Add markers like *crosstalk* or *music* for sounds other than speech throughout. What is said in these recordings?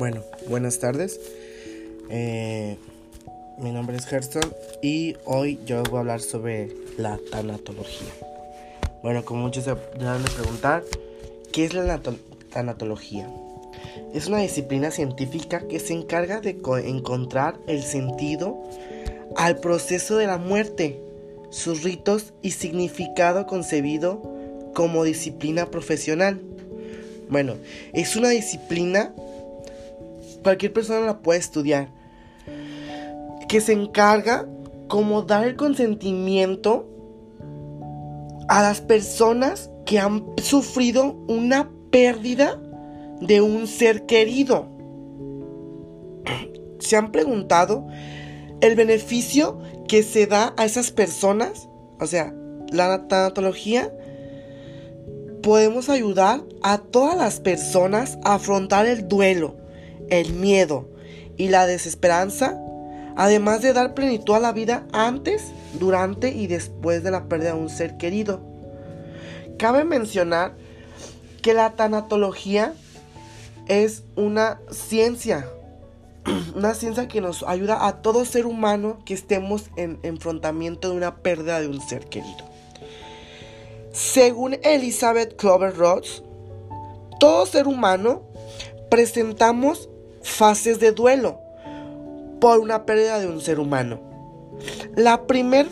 Bueno, buenas tardes. Eh, mi nombre es Herston y hoy yo voy a hablar sobre la tanatología. Bueno, como muchos se van a preguntar, ¿qué es la tanatología? Es una disciplina científica que se encarga de encontrar el sentido al proceso de la muerte, sus ritos y significado concebido como disciplina profesional. Bueno, es una disciplina cualquier persona la puede estudiar. Que se encarga como dar el consentimiento a las personas que han sufrido una pérdida de un ser querido. *clears throat* ¿Se han preguntado el beneficio que se da a esas personas? O sea, la tanatología podemos ayudar a todas las personas a afrontar el duelo, el miedo y la desesperanza, además de dar plenitud a la vida antes, durante y después de la pérdida de un ser querido. Cabe mencionar que la tanatología es una ciencia, *clears throat* una ciencia que nos ayuda a todo ser humano que estemos en enfrentamiento de una pérdida de un ser querido. Según Elizabeth Clover Ross, todo ser humano presentamos fases de duelo por una pérdida de un ser humano. La primer,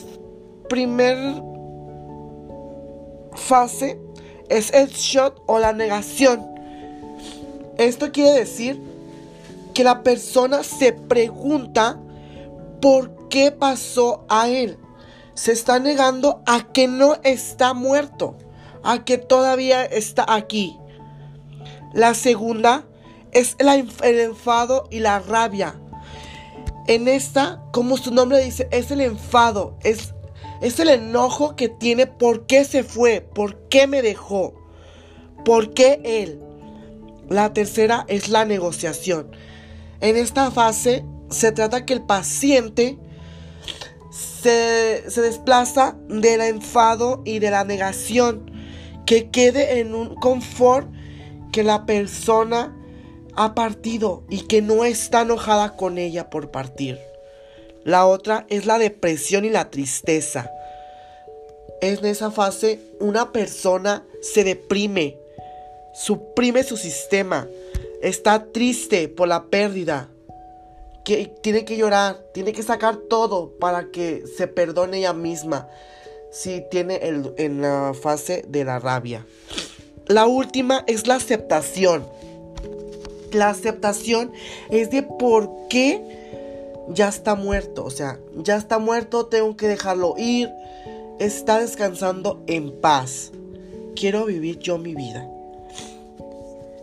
primer fase es el shot o la negación. Esto quiere decir que la persona se pregunta por qué pasó a él. Se está negando a que no está muerto, a que todavía está aquí. La segunda es el enfado y la rabia. En esta, como su nombre dice, es el enfado, es, es el enojo que tiene por qué se fue, por qué me dejó, por qué él. La tercera es la negociación. En esta fase se trata que el paciente se, se desplaza del enfado y de la negación, que quede en un confort que la persona ha partido y que no está enojada con ella por partir. La otra es la depresión y la tristeza. En esa fase una persona se deprime, suprime su sistema, está triste por la pérdida, que tiene que llorar, tiene que sacar todo para que se perdone ella misma si tiene el, en la fase de la rabia. La última es la aceptación. La aceptación es de por qué ya está muerto. O sea, ya está muerto, tengo que dejarlo ir. Está descansando en paz. Quiero vivir yo mi vida.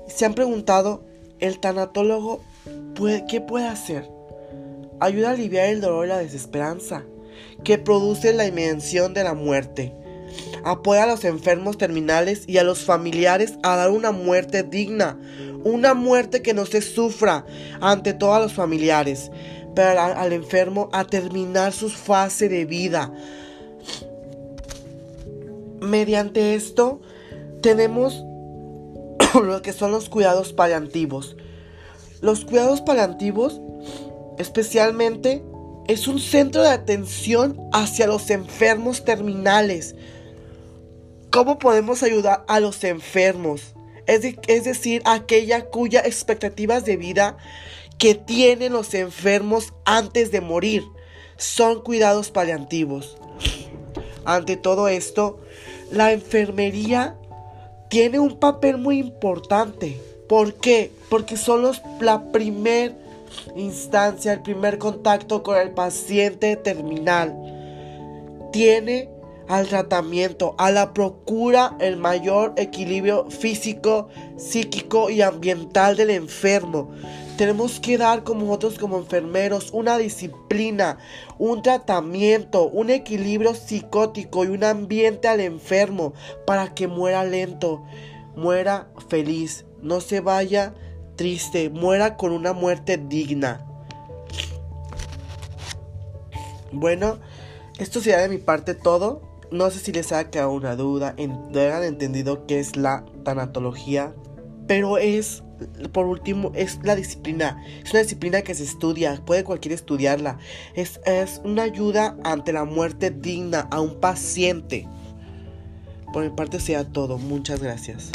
Se han preguntado, ¿el tanatólogo qué puede hacer? Ayuda a aliviar el dolor y la desesperanza que produce la invención de la muerte. Apoya a los enfermos terminales y a los familiares a dar una muerte digna, una muerte que no se sufra ante todos los familiares, pero al, enfermo a terminar su fase de vida. Mediante esto tenemos *clears throat* lo que son los cuidados paliativos. Los cuidados paliativos especialmente es un centro de atención hacia los enfermos terminales. ¿Cómo podemos ayudar a los enfermos? es, decir, aquella cuya expectativas de vida que tienen los enfermos antes de morir son cuidados paliativos. Ante todo esto, la enfermería tiene un papel muy importante. ¿Por qué? Porque son los, la primera instancia, el primer contacto con el paciente terminal. Tiene al tratamiento, a la procura el mayor equilibrio físico, psíquico y ambiental del enfermo. Tenemos que dar como nosotros como enfermeros una disciplina, un tratamiento, un equilibrio psicótico y un ambiente al enfermo para que muera lento, muera feliz, no se vaya triste, muera con una muerte digna. Bueno, esto sería de mi parte todo. No sé si les ha quedado una duda, en, han entendido qué es la tanatología. Pero es, por último, es la disciplina. Es una disciplina que se estudia, puede cualquiera estudiarla. Es, es una ayuda ante la muerte digna a un paciente. Por mi parte sea todo. Muchas gracias.